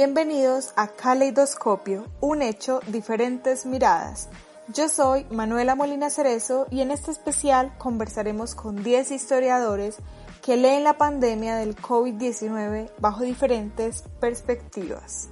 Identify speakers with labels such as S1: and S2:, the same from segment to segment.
S1: Bienvenidos a Caleidoscopio, un hecho, diferentes miradas. Yo soy Manuela Molina Cerezo y en este especial conversaremos con 10 historiadores que leen la pandemia del COVID-19 bajo diferentes perspectivas.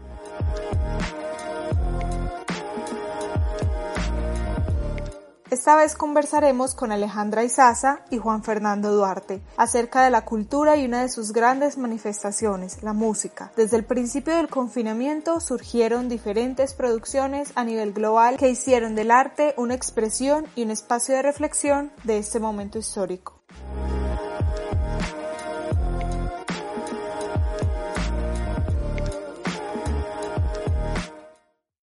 S1: Esta vez conversaremos con Alejandra Izaza y Juan Fernando Duarte acerca de la cultura y una de sus grandes manifestaciones, la música. Desde el principio del confinamiento surgieron diferentes producciones a nivel global que hicieron del arte una expresión y un espacio de reflexión de este momento histórico.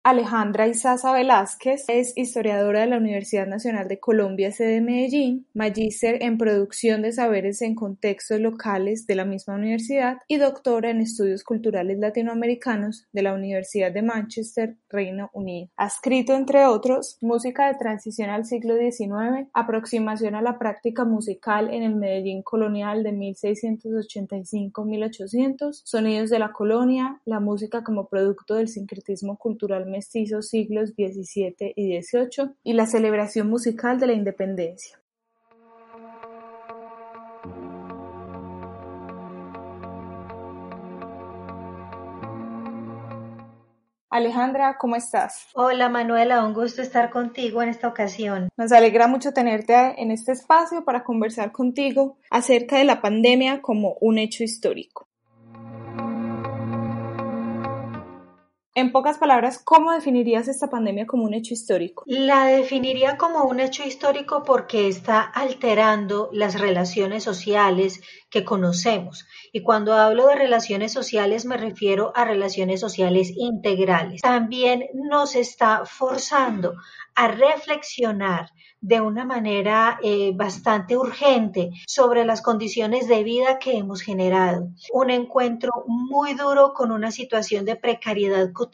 S1: Alejandra Izaza Velázquez es historiadora de la Universidad Nacional de Colombia, sede de Medellín, magíster en producción de saberes en contextos locales de la misma universidad y doctora en estudios culturales latinoamericanos de la Universidad de Manchester, Reino Unido. Ha escrito, entre otros, música de transición al siglo XIX, aproximación a la práctica musical en el Medellín colonial de 1685-1800, sonidos de la colonia, la música como producto del sincretismo cultural mestizos siglos XVII y XVIII y la celebración musical de la independencia. Alejandra, ¿cómo estás?
S2: Hola Manuela, un gusto estar contigo en esta ocasión.
S1: Nos alegra mucho tenerte en este espacio para conversar contigo acerca de la pandemia como un hecho histórico. En pocas palabras, ¿cómo definirías esta pandemia como un hecho histórico?
S2: La definiría como un hecho histórico porque está alterando las relaciones sociales que conocemos. Y cuando hablo de relaciones sociales me refiero a relaciones sociales integrales. También nos está forzando a reflexionar de una manera eh, bastante urgente sobre las condiciones de vida que hemos generado. Un encuentro muy duro con una situación de precariedad cotidiana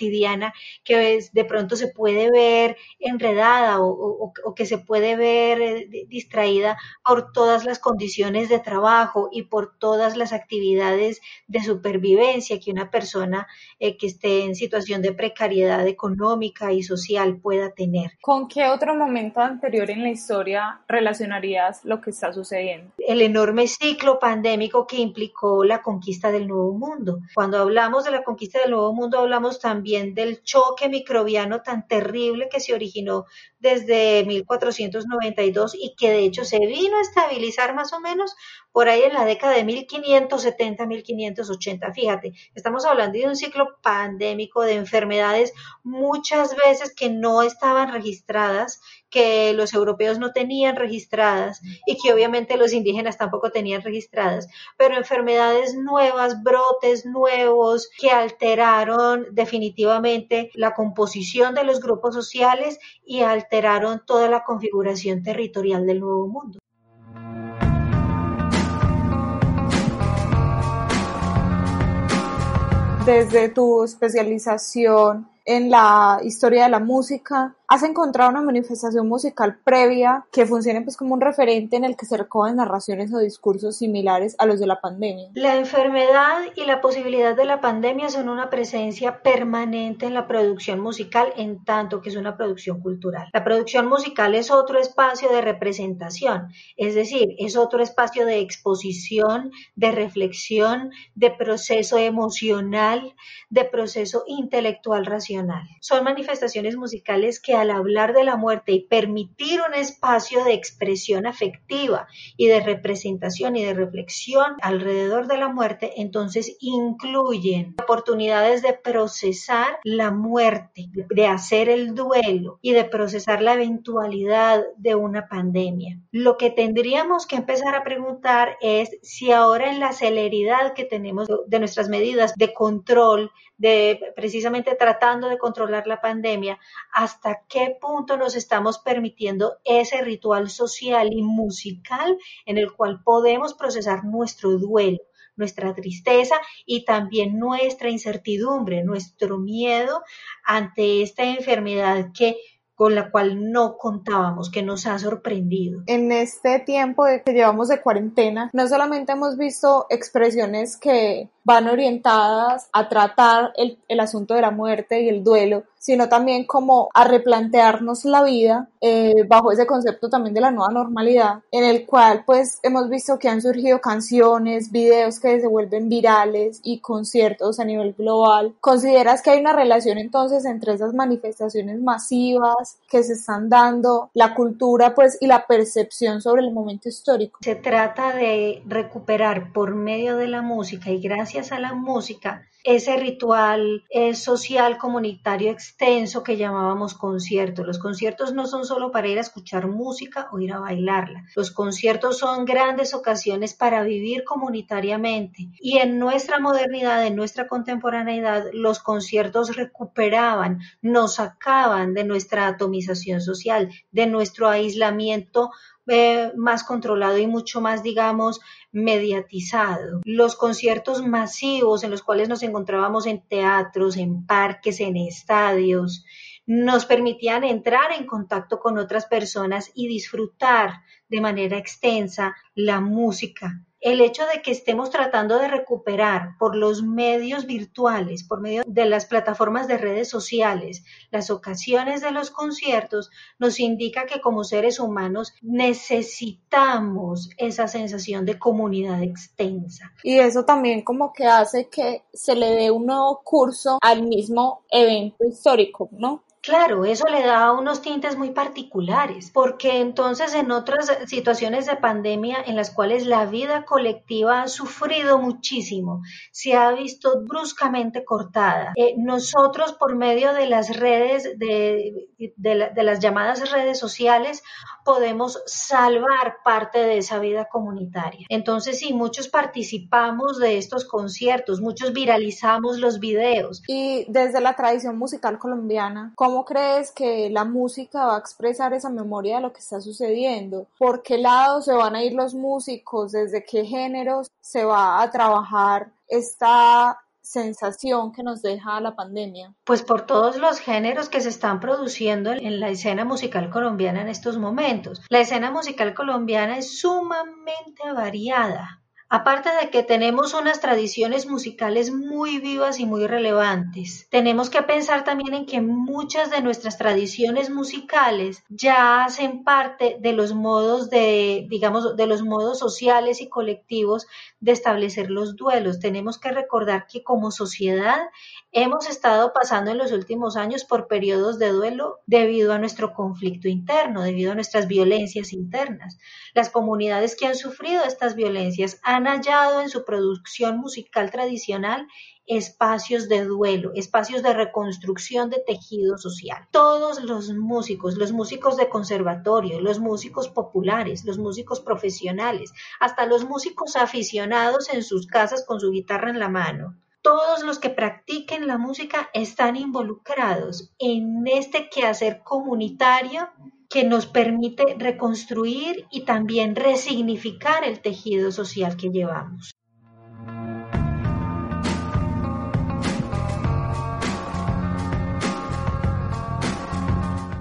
S2: que es, de pronto se puede ver enredada o, o, o que se puede ver eh, distraída por todas las condiciones de trabajo y por todas las actividades de supervivencia que una persona eh, que esté en situación de precariedad económica y social pueda tener.
S1: ¿Con qué otro momento anterior en la historia relacionarías lo que está sucediendo?
S2: El enorme ciclo pandémico que implicó la conquista del Nuevo Mundo. Cuando hablamos de la conquista del Nuevo Mundo, hablamos también del choque microbiano tan terrible que se originó desde 1492 y que de hecho se vino a estabilizar más o menos por ahí en la década de 1570-1580. Fíjate, estamos hablando de un ciclo pandémico de enfermedades muchas veces que no estaban registradas, que los europeos no tenían registradas y que obviamente los indígenas tampoco tenían registradas, pero enfermedades nuevas, brotes nuevos que alteraron definitivamente la composición de los grupos sociales y alteraron toda la configuración territorial del Nuevo Mundo.
S1: Desde tu especialización en la historia de la música, ¿has encontrado una manifestación musical previa que funcione pues como un referente en el que se recojan narraciones o discursos similares a los de la pandemia?
S2: La enfermedad y la posibilidad de la pandemia son una presencia permanente en la producción musical en tanto que es una producción cultural. La producción musical es otro espacio de representación, es decir, es otro espacio de exposición, de reflexión, de proceso emocional, de proceso intelectual racional Son manifestaciones musicales que al hablar de la muerte y permitir un espacio de expresión afectiva y de representación y de reflexión alrededor de la muerte, entonces incluyen oportunidades de procesar la muerte, de hacer el duelo y de procesar la eventualidad de una pandemia. Lo que tendríamos que empezar a preguntar es si ahora en la celeridad que tenemos de nuestras medidas de control, de precisamente tratando de controlar la pandemia, hasta qué punto nos estamos permitiendo ese ritual social y musical en el cual podemos procesar nuestro duelo nuestra tristeza y también nuestra incertidumbre, nuestro miedo ante esta enfermedad que con la cual no contábamos, que nos ha sorprendido.
S1: En este tiempo que llevamos de cuarentena, no solamente hemos visto expresiones que van orientadas a tratar el, el asunto de la muerte y el duelo, sino también como a replantearnos la vida eh, bajo ese concepto también de la nueva normalidad, en el cual pues hemos visto que han surgido canciones, videos que se vuelven virales y conciertos a nivel global. ¿Consideras que hay una relación entonces entre esas manifestaciones masivas que se están dando, la cultura pues y la percepción sobre el momento histórico?
S2: Se trata de recuperar por medio de la música y gracias a la música ese ritual eh, social comunitario extenso que llamábamos concierto. Los conciertos no son solo para ir a escuchar música o ir a bailarla. Los conciertos son grandes ocasiones para vivir comunitariamente. Y en nuestra modernidad, en nuestra contemporaneidad, los conciertos recuperaban, nos sacaban de nuestra atomización social, de nuestro aislamiento eh, más controlado y mucho más, digamos, mediatizado. Los conciertos masivos en los cuales nos encontrábamos en teatros, en parques, en estadios, nos permitían entrar en contacto con otras personas y disfrutar de manera extensa la música, el hecho de que estemos tratando de recuperar por los medios virtuales, por medio de las plataformas de redes sociales, las ocasiones de los conciertos, nos indica que como seres humanos necesitamos esa sensación de comunidad extensa.
S1: Y eso también como que hace que se le dé un nuevo curso al mismo evento histórico, ¿no?
S2: Claro, eso le da unos tintes muy particulares, porque entonces en otras situaciones de pandemia en las cuales la vida colectiva ha sufrido muchísimo, se ha visto bruscamente cortada. Eh, nosotros por medio de las redes, de, de las llamadas redes sociales, podemos salvar parte de esa vida comunitaria. Entonces, sí, muchos participamos de estos conciertos, muchos viralizamos los videos.
S1: Y desde la tradición musical colombiana, ¿cómo crees que la música va a expresar esa memoria de lo que está sucediendo? ¿Por qué lado se van a ir los músicos? ¿Desde qué géneros se va a trabajar esta sensación que nos deja la pandemia?
S2: Pues por todos los géneros que se están produciendo en la escena musical colombiana en estos momentos. La escena musical colombiana es sumamente variada. Aparte de que tenemos unas tradiciones musicales muy vivas y muy relevantes, tenemos que pensar también en que muchas de nuestras tradiciones musicales ya hacen parte de los modos de, digamos, de los modos sociales y colectivos de establecer los duelos. Tenemos que recordar que como sociedad hemos estado pasando en los últimos años por periodos de duelo debido a nuestro conflicto interno, debido a nuestras violencias internas. Las comunidades que han sufrido estas violencias han hallado en su producción musical tradicional espacios de duelo, espacios de reconstrucción de tejido social. Todos los músicos, los músicos de conservatorio, los músicos populares, los músicos profesionales, hasta los músicos aficionados en sus casas con su guitarra en la mano, todos los que practiquen la música están involucrados en este quehacer comunitario que nos permite reconstruir y también resignificar el tejido social que llevamos.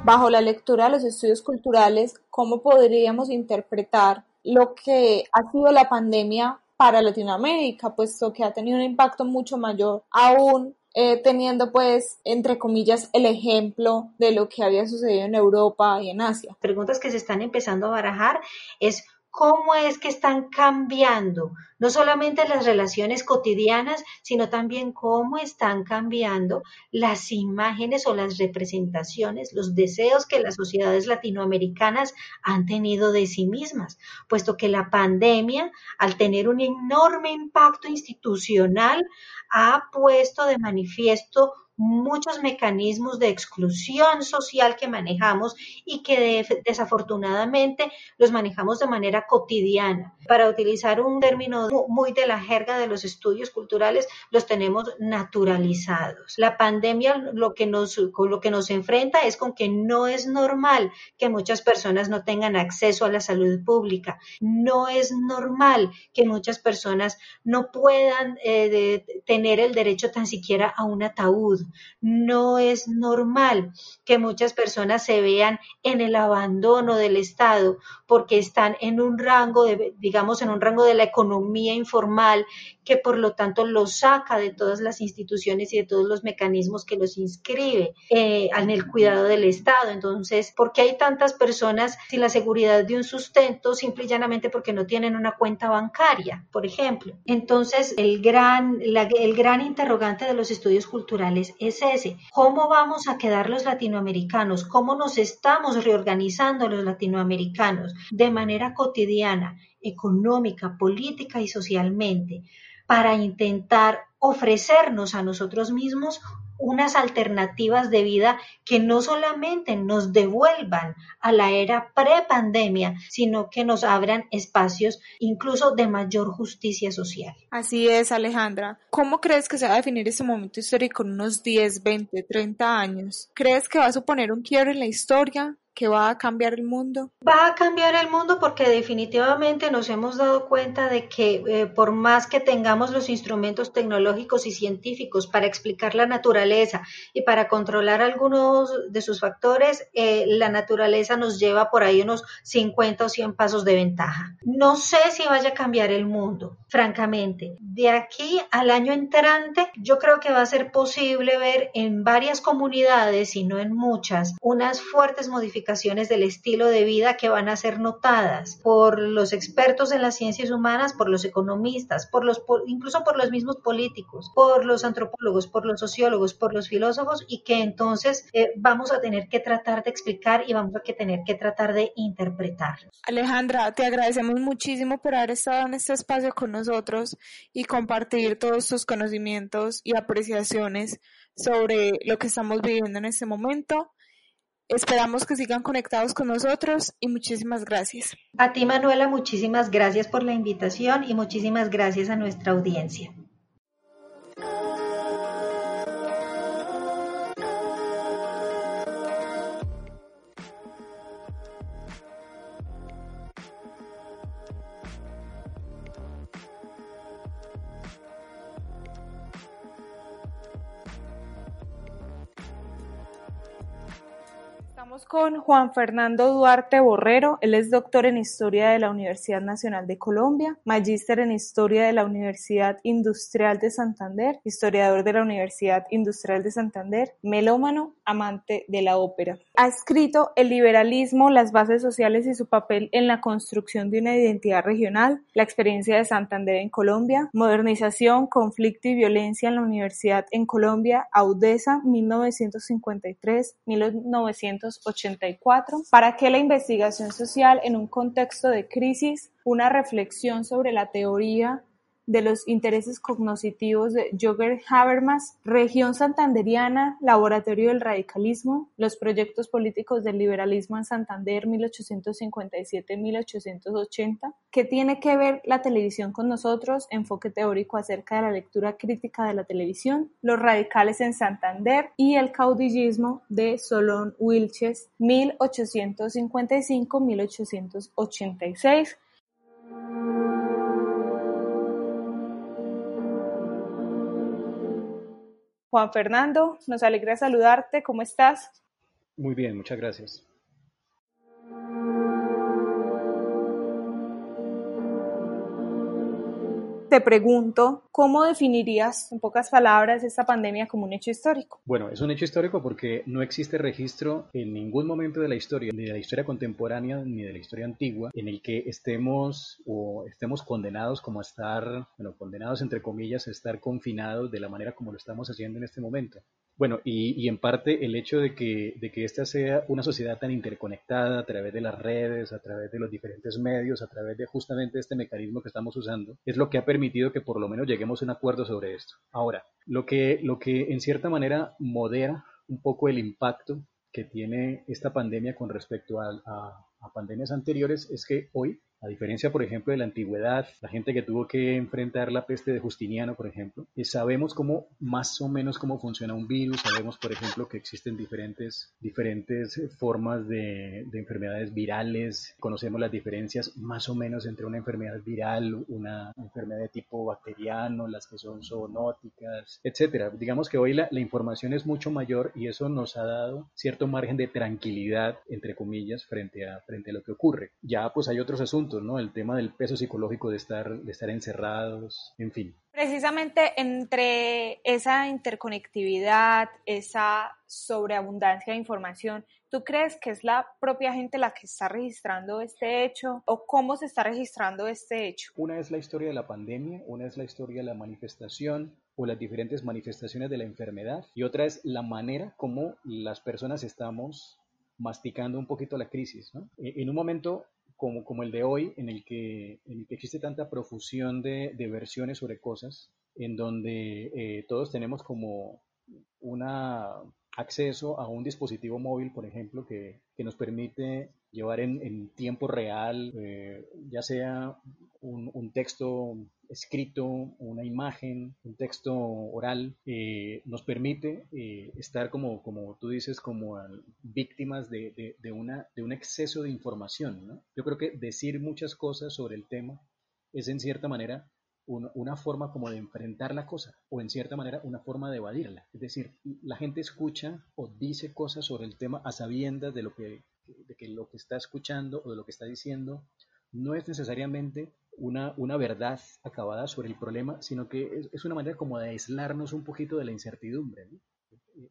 S1: Bajo la lectura de los estudios culturales, ¿cómo podríamos interpretar lo que ha sido la pandemia para Latinoamérica, puesto que ha tenido un impacto mucho mayor aún eh, teniendo pues, entre comillas, el ejemplo de lo que había sucedido en Europa y en Asia.
S2: Preguntas que se están empezando a barajar es cómo es que están cambiando no solamente las relaciones cotidianas, sino también cómo están cambiando las imágenes o las representaciones, los deseos que las sociedades latinoamericanas han tenido de sí mismas, puesto que la pandemia, al tener un enorme impacto institucional, ha puesto de manifiesto muchos mecanismos de exclusión social que manejamos y que desafortunadamente los manejamos de manera cotidiana. Para utilizar un término muy de la jerga de los estudios culturales, los tenemos naturalizados. La pandemia lo que nos, lo que nos enfrenta es con que no es normal que muchas personas no tengan acceso a la salud pública. No es normal que muchas personas no puedan eh, tener el derecho tan siquiera a un ataúd no es normal que muchas personas se vean en el abandono del Estado porque están en un rango de, digamos, en un rango de la economía informal que por lo tanto los saca de todas las instituciones y de todos los mecanismos que los inscribe eh, en el cuidado del Estado. Entonces, ¿por qué hay tantas personas sin la seguridad de un sustento simple y llanamente porque no tienen una cuenta bancaria, por ejemplo? Entonces, el gran, el gran interrogante de los estudios culturales es ese. ¿Cómo vamos a quedar los latinoamericanos? ¿Cómo nos estamos reorganizando los latinoamericanos de manera cotidiana, económica, política y socialmente para intentar ofrecernos a nosotros mismos unas alternativas de vida que no solamente nos devuelvan a la era prepandemia, sino que nos abran espacios incluso de mayor justicia social.
S1: Así es, Alejandra. ¿Cómo crees que se va a definir ese momento histórico en unos 10, 20, 30 años? ¿Crees que va a suponer un quiebre en la historia? Que va a cambiar el mundo?
S2: Va a cambiar el mundo porque definitivamente nos hemos dado cuenta de que eh, por más que tengamos los instrumentos tecnológicos y científicos para explicar la naturaleza y para controlar algunos de sus factores, eh, la naturaleza nos lleva por ahí unos 50 o 100 pasos de ventaja. No sé si vaya a cambiar el mundo, francamente. De aquí al año entrante, yo creo que va a ser posible ver en varias comunidades y no en muchas unas fuertes modificaciones del estilo de vida que van a ser notadas por los expertos en las ciencias humanas, por los economistas, por los, incluso por los mismos políticos, por los antropólogos, por los sociólogos, por los filósofos y que entonces eh, vamos a tener que tratar de explicar y vamos a tener que tratar de interpretar.
S1: Alejandra, te agradecemos muchísimo por haber estado en este espacio con nosotros y compartir todos tus conocimientos y apreciaciones sobre lo que estamos viviendo en este momento. Esperamos que sigan conectados con nosotros y muchísimas gracias.
S2: A ti, Manuela, muchísimas gracias por la invitación y muchísimas gracias a nuestra audiencia.
S1: Con Juan Fernando Duarte Borrero. Él es doctor en Historia de la Universidad Nacional de Colombia, magíster en Historia de la Universidad Industrial de Santander, historiador de la Universidad Industrial de Santander, melómano, amante de la ópera. Ha escrito El liberalismo, las bases sociales y su papel en la construcción de una identidad regional, la experiencia de Santander en Colombia, modernización, conflicto y violencia en la Universidad en Colombia, Audesa, 1953-1980 ¿Para qué la investigación social en un contexto de crisis? Una reflexión sobre la teoría de los intereses cognitivos de Jürgen Habermas, Región Santanderiana, Laboratorio del Radicalismo, los proyectos políticos del liberalismo en Santander 1857-1880, ¿qué tiene que ver la televisión con nosotros? Enfoque teórico acerca de la lectura crítica de la televisión, los radicales en Santander y el caudillismo de Solón Wilches 1855-1886. Juan Fernando, nos alegra saludarte. ¿Cómo estás?
S3: Muy bien, muchas gracias.
S1: Te pregunto, ¿cómo definirías en pocas palabras esta pandemia como un hecho histórico?
S3: Bueno, es un hecho histórico porque no existe registro en ningún momento de la historia, ni de la historia contemporánea ni de la historia antigua, en el que estemos o estemos condenados como a estar, bueno, condenados entre comillas a estar confinados de la manera como lo estamos haciendo en este momento. Bueno, y, y, en parte el hecho de que, de que esta sea una sociedad tan interconectada a través de las redes, a través de los diferentes medios, a través de justamente este mecanismo que estamos usando, es lo que ha permitido que por lo menos lleguemos a un acuerdo sobre esto. Ahora, lo que, lo que en cierta manera modera un poco el impacto que tiene esta pandemia con respecto a, a, a pandemias anteriores es que hoy a diferencia, por ejemplo, de la antigüedad, la gente que tuvo que enfrentar la peste de Justiniano, por ejemplo, eh, sabemos cómo más o menos cómo funciona un virus, sabemos, por ejemplo, que existen diferentes, diferentes formas de, de enfermedades virales, conocemos las diferencias más o menos entre una enfermedad viral, una enfermedad de tipo bacteriano, las que son zoonóticas, etcétera. Digamos que hoy la, la información es mucho mayor y eso nos ha dado cierto margen de tranquilidad, entre comillas, frente a, frente a lo que ocurre. Ya pues hay otros asuntos ¿no? El tema del peso psicológico de estar, de estar encerrados, en fin.
S1: Precisamente entre esa interconectividad, esa sobreabundancia de información, ¿tú crees que es la propia gente la que está registrando este hecho o cómo se está registrando este hecho?
S3: Una es la historia de la pandemia, una es la historia de la manifestación o las diferentes manifestaciones de la enfermedad y otra es la manera como las personas estamos masticando un poquito la crisis. ¿no? En un momento como, como el de hoy, en el que, en el que existe tanta profusión de, de versiones sobre cosas, en donde eh, todos tenemos como una acceso a un dispositivo móvil, por ejemplo, que, que nos permite llevar en, en tiempo real, eh, ya sea un, un, texto escrito, una imagen, un texto oral, eh, nos permite eh, estar como, como tú dices, como víctimas de, de, de, una, de un exceso de información. Yo creo que decir muchas cosas sobre el tema es en cierta manera una, forma como de enfrentar la cosa o en cierta manera una forma de evadirla. Es decir, la gente escucha o dice cosas sobre el tema a sabiendas de lo que, de que lo que está escuchando o de lo que está diciendo no es necesariamente una, una verdad acabada sobre el problema, sino que es, una manera como de aislarnos un poquito de la incertidumbre.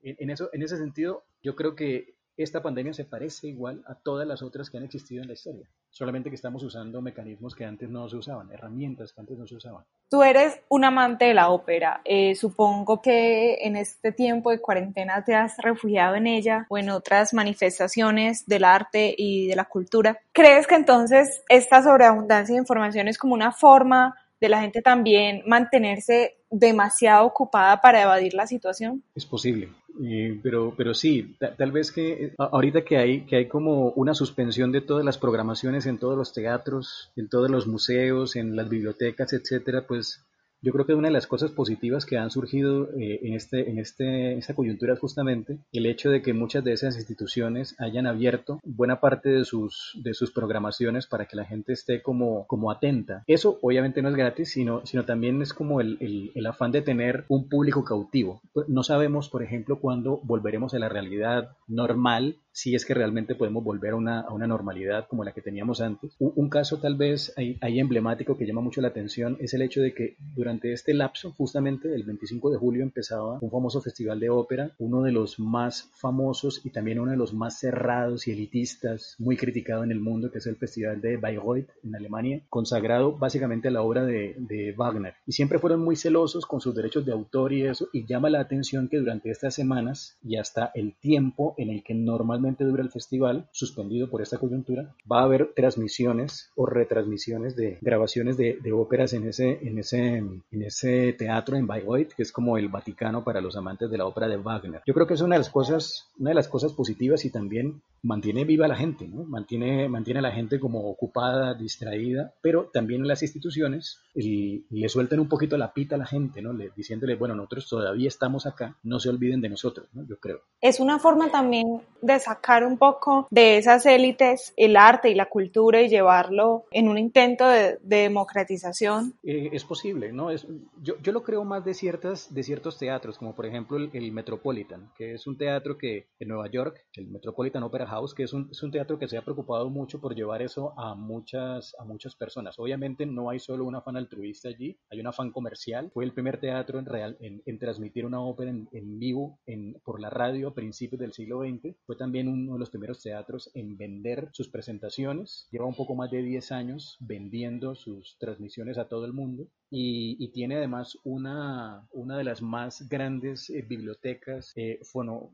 S3: en, eso, en ese sentido, yo creo que esta pandemia se parece igual a todas las otras que han existido en la historia, solamente que estamos usando mecanismos que antes no se usaban, herramientas que antes no se usaban.
S1: Tú eres un amante de la ópera, eh, supongo que en este tiempo de cuarentena te has refugiado en ella o en otras manifestaciones del arte y de la cultura. ¿Crees que entonces esta sobreabundancia de información es como una forma de la gente también mantenerse demasiado ocupada para evadir la situación?
S3: Es posible, eh, pero, pero sí, tal vez que ahorita que hay, que hay como una suspensión de todas las programaciones en todos los teatros, en todos los museos, en las bibliotecas, etcétera, pues yo creo que una de las cosas positivas que han surgido eh, en, este, en este, esta coyuntura es justamente el hecho de que muchas de esas instituciones hayan abierto buena parte de sus, de sus programaciones para que la gente esté como, como atenta. Eso obviamente no es gratis, sino, sino también es como el, el, el afán de tener un público cautivo. No sabemos, por ejemplo, cuándo volveremos a la realidad normal si es que realmente podemos volver a una, a una normalidad como la que teníamos antes. Un, un caso tal vez ahí, ahí, emblemático que llama mucho la atención es el hecho de que durante este lapso, justamente el 25 de julio, empezaba un famoso festival de ópera, uno de los más famosos y también uno de los más cerrados y elitistas, muy criticado en el mundo, que es el Festival de Bayreuth en Alemania, consagrado básicamente a la obra de, de Wagner. Y siempre fueron muy celosos con sus derechos de autor y eso, y llama la atención que durante estas semanas y hasta el tiempo en el que normalmente dura el festival, suspendido por esta coyuntura, va a haber transmisiones o retransmisiones de grabaciones de, de óperas en ese, en, ese, en ese teatro en Bayreuth, que es como el Vaticano para los amantes de la ópera de Wagner. Yo creo que es una de las cosas, una de las cosas positivas y también mantiene viva a la gente, ¿no? mantiene, mantiene a la gente como ocupada, distraída, pero también las instituciones le sueltan un poquito la pita a la gente, ¿no? Le, diciéndole, bueno, nosotros todavía estamos acá, no se olviden de nosotros, ¿no? yo creo.
S1: Es una forma también de sacar un poco de esas élites el arte y la cultura y llevarlo en un intento de, de democratización.
S3: Eh, es posible, ¿no? Es, yo, yo, lo creo más de, ciertas, de ciertos teatros, como por ejemplo el, el Metropolitan, que es un teatro que en Nueva York, el Metropolitan Opera House, que es un, es un, teatro que se ha preocupado mucho por llevar eso a muchas, a muchas personas. Obviamente no hay solo un afán altruista allí, hay un afán comercial. Fue el primer teatro en, real, en, en transmitir una ópera en, en vivo en, por la radio a principios del siglo XX. Fue también uno de los primeros teatros en vender sus presentaciones. Lleva un poco más de 10 años vendiendo sus transmisiones a todo el mundo y, y tiene además una, una de las más grandes eh, bibliotecas eh, fono,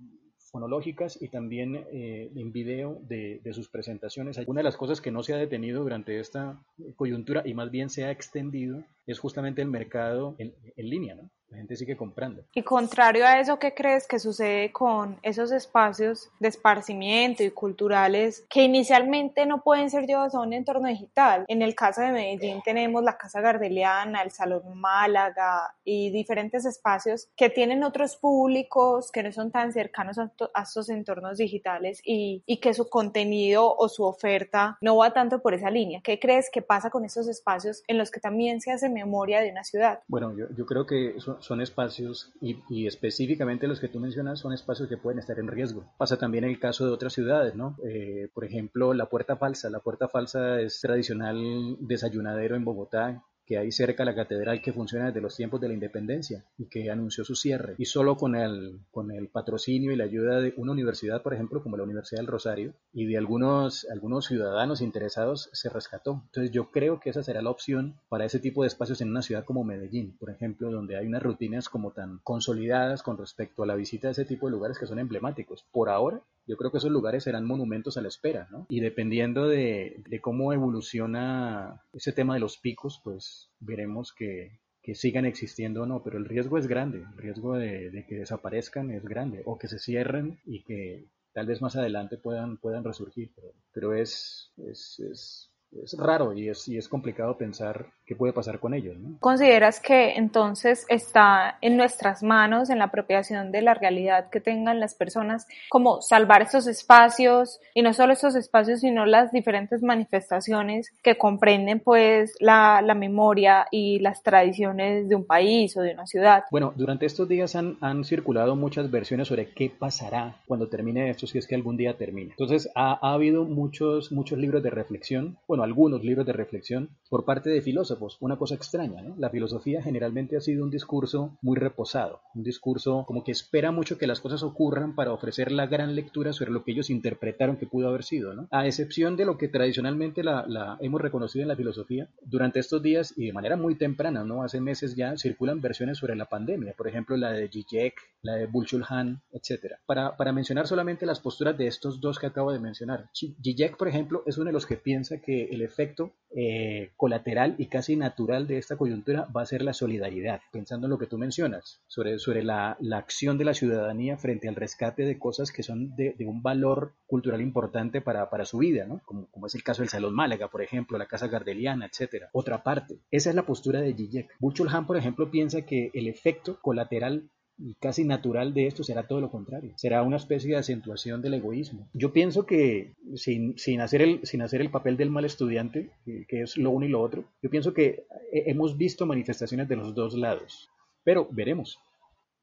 S3: fonológicas y también eh, en video de, sus presentaciones. Una de las cosas que no se ha detenido durante esta coyuntura y más bien se ha extendido es justamente el mercado en, en línea, ¿no? La gente sigue comprando.
S1: Y contrario a eso, ¿qué crees que sucede con esos espacios de esparcimiento y culturales que inicialmente no pueden ser llevados a un entorno digital? En el caso de Medellín tenemos la Casa Gardeliana, el Salón Málaga y diferentes espacios que tienen otros públicos que no son tan cercanos a, a estos entornos digitales y, y, que su contenido o su oferta no va tanto por esa línea. ¿Qué crees que pasa con esos espacios en los que también se hace memoria de una ciudad?
S3: Bueno, yo, yo creo que eso son espacios y, y, específicamente los que tú mencionas son espacios que pueden estar en riesgo. Pasa también en el caso de otras ciudades, ¿no? Eh, por ejemplo, la Puerta Falsa. La Puerta Falsa es tradicional desayunadero en Bogotá que hay cerca la catedral que funciona desde los tiempos de la independencia y que anunció su cierre. Y solo con el, con el patrocinio y la ayuda de una universidad, por ejemplo, como la Universidad del Rosario, y de algunos, algunos ciudadanos interesados, se rescató. Entonces yo creo que esa será la opción para ese tipo de espacios en una ciudad como Medellín, por ejemplo, donde hay unas rutinas como tan consolidadas con respecto a la visita de ese tipo de lugares que son emblemáticos. Por ahora, yo creo que esos lugares serán monumentos a la espera, ¿no? Y dependiendo de, de cómo evoluciona ese tema de los picos, pues veremos que, que sigan existiendo o no, pero el riesgo es grande, el riesgo de, que desaparezcan es grande, o que se cierren y que tal vez más adelante puedan, puedan resurgir, pero, pero es, es, es, es, raro y es, y es complicado pensar qué puede pasar con ellos. ¿no?
S1: ¿Consideras que entonces está en nuestras manos, en la apropiación de la realidad que tengan las personas, como salvar estos espacios y no solo estos espacios, sino las diferentes manifestaciones que comprenden pues la, la memoria y las tradiciones de un país o de una ciudad?
S3: Bueno, durante estos días han, han circulado muchas versiones sobre qué pasará cuando termine esto, si es que algún día termina. Entonces ha, ha habido muchos, muchos libros de reflexión, bueno, algunos libros de reflexión por parte de filósofos una cosa extraña, ¿no? La filosofía generalmente ha sido un discurso muy reposado, un discurso como que espera mucho que las cosas ocurran para ofrecer la gran lectura sobre lo que ellos interpretaron que pudo haber sido, ¿no? A excepción de lo que tradicionalmente la, la hemos reconocido en la filosofía, durante estos días y de manera muy temprana, ¿no? Hace meses ya circulan versiones sobre la pandemia, por ejemplo la de Zizek, la de Bulchulhan, etc. Para, para mencionar solamente las posturas de estos dos que acabo de mencionar. Zizek, por ejemplo, es uno de los que piensa que el efecto eh, colateral y casi natural de esta coyuntura va a ser la solidaridad, pensando en lo que tú mencionas, sobre, sobre la, la acción de la ciudadanía frente al rescate de cosas que son de, un valor cultural importante para, para su vida, ¿no? como, como, es el caso del Salón Málaga, por ejemplo, la Casa Gardeliana, etc. Otra parte, esa es la postura de Zizek. Buchulhan, por ejemplo, piensa que el efecto colateral y casi natural de esto será todo lo contrario. Será una especie de acentuación del egoísmo. Yo pienso que sin, sin, hacer, el, sin hacer el papel del mal estudiante, que es lo uno y lo otro, yo pienso que hemos visto manifestaciones de los dos lados. Pero veremos,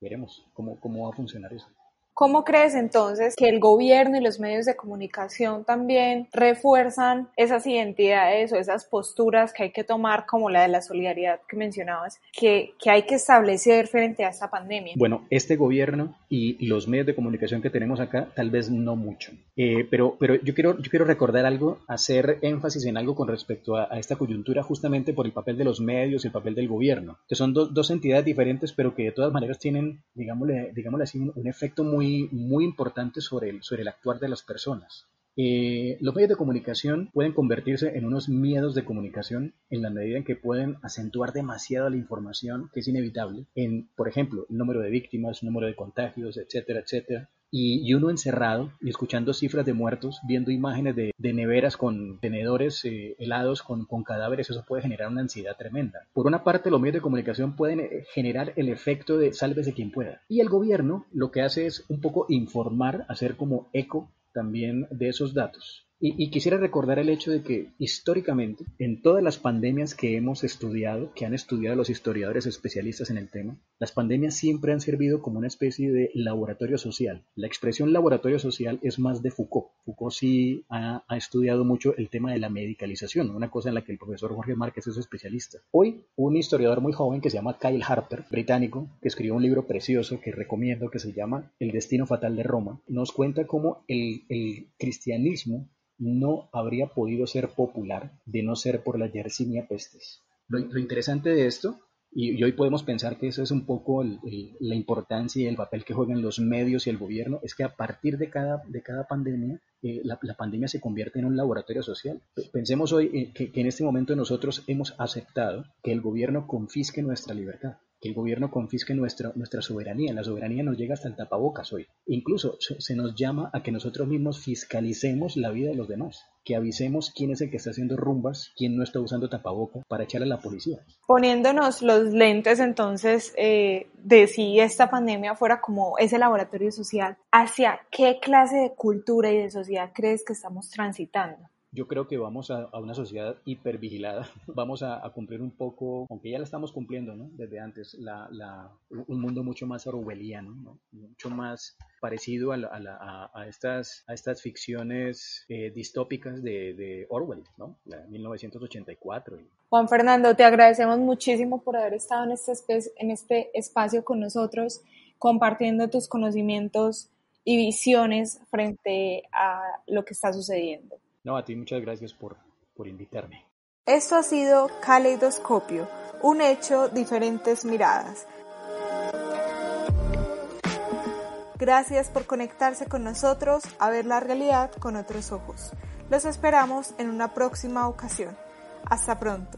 S3: veremos cómo, cómo va a funcionar eso.
S1: ¿Cómo crees entonces que el gobierno y los medios de comunicación también refuerzan esas identidades o esas posturas que hay que tomar, como la de la solidaridad que mencionabas, que, que hay que establecer frente a esta pandemia?
S3: Bueno, este gobierno y los medios de comunicación que tenemos acá, tal vez no mucho. Eh, pero pero yo, quiero, yo quiero recordar algo, hacer énfasis en algo con respecto a, a, esta coyuntura, justamente por el papel de los medios y el papel del gobierno, que son do, dos entidades diferentes, pero que de todas maneras tienen, digámosle, digámosle así, un, un efecto muy muy, muy importante sobre el, sobre el actuar de las personas. Eh, los medios de comunicación pueden convertirse en unos miedos de comunicación en la medida en que pueden acentuar demasiado la información, que es inevitable, en, por ejemplo, el número de víctimas, el número de contagios, etcétera, etcétera. Y, uno encerrado y escuchando cifras de muertos, viendo imágenes de, de neveras con tenedores eh, helados con, con, cadáveres, eso puede generar una ansiedad tremenda. Por una parte, los medios de comunicación pueden eh, generar el efecto de sálvese quien pueda. Y el gobierno lo que hace es un poco informar, hacer como eco también de esos datos. Y, quisiera recordar el hecho de que históricamente, en todas las pandemias que hemos estudiado, que han estudiado los historiadores especialistas en el tema, las pandemias siempre han servido como una especie de laboratorio social. La expresión laboratorio social es más de Foucault. Foucault sí ha, estudiado mucho el tema de la medicalización, una cosa en la que el profesor Jorge Márquez es especialista. Hoy, un historiador muy joven que se llama Kyle Harper, británico, que escribió un libro precioso que recomiendo que se llama El destino fatal de Roma, nos cuenta cómo el cristianismo no habría podido ser popular de no ser por la Yersinia pestes. Lo, interesante de esto, y, hoy podemos pensar que eso es un poco la importancia y el papel que juegan los medios y el gobierno, es que a partir de cada, de cada pandemia, eh, la, pandemia se convierte en un laboratorio social. Pensemos hoy eh, que en este momento nosotros hemos aceptado que el gobierno confisque nuestra libertad que el gobierno confisque nuestra, nuestra soberanía. La soberanía nos llega hasta el tapabocas hoy. Incluso se, nos llama a que nosotros mismos fiscalicemos la vida de los demás, que avisemos quién es el que está haciendo rumbas, quién no está usando tapabocas para echarle a la policía.
S1: Poniéndonos los lentes entonces eh, de si esta pandemia fuera como ese laboratorio social, ¿hacia qué clase de cultura y de sociedad crees que estamos transitando?
S3: Yo creo que vamos a, una sociedad hipervigilada, vamos a, cumplir un poco, aunque ya la estamos cumpliendo ¿no? desde antes, la, un mundo mucho más orwelliano, ¿no? mucho más parecido a, a, estas, a estas ficciones eh, distópicas de, Orwell, ¿no? La 1984.
S1: Juan Fernando, te agradecemos muchísimo por haber estado en este, en este espacio con nosotros, compartiendo tus conocimientos y visiones frente a lo que está sucediendo.
S3: No, a ti muchas gracias por, por invitarme.
S1: Esto ha sido Caleidoscopio, un hecho, diferentes miradas. Gracias por conectarse con nosotros a ver la realidad con otros ojos. Los esperamos en una próxima ocasión. Hasta pronto.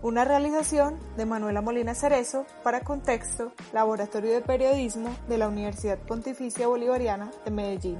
S1: Una realización de Manuela Molina Cerezo para Contexto, Laboratorio de Periodismo de la Universidad Pontificia Bolivariana de Medellín.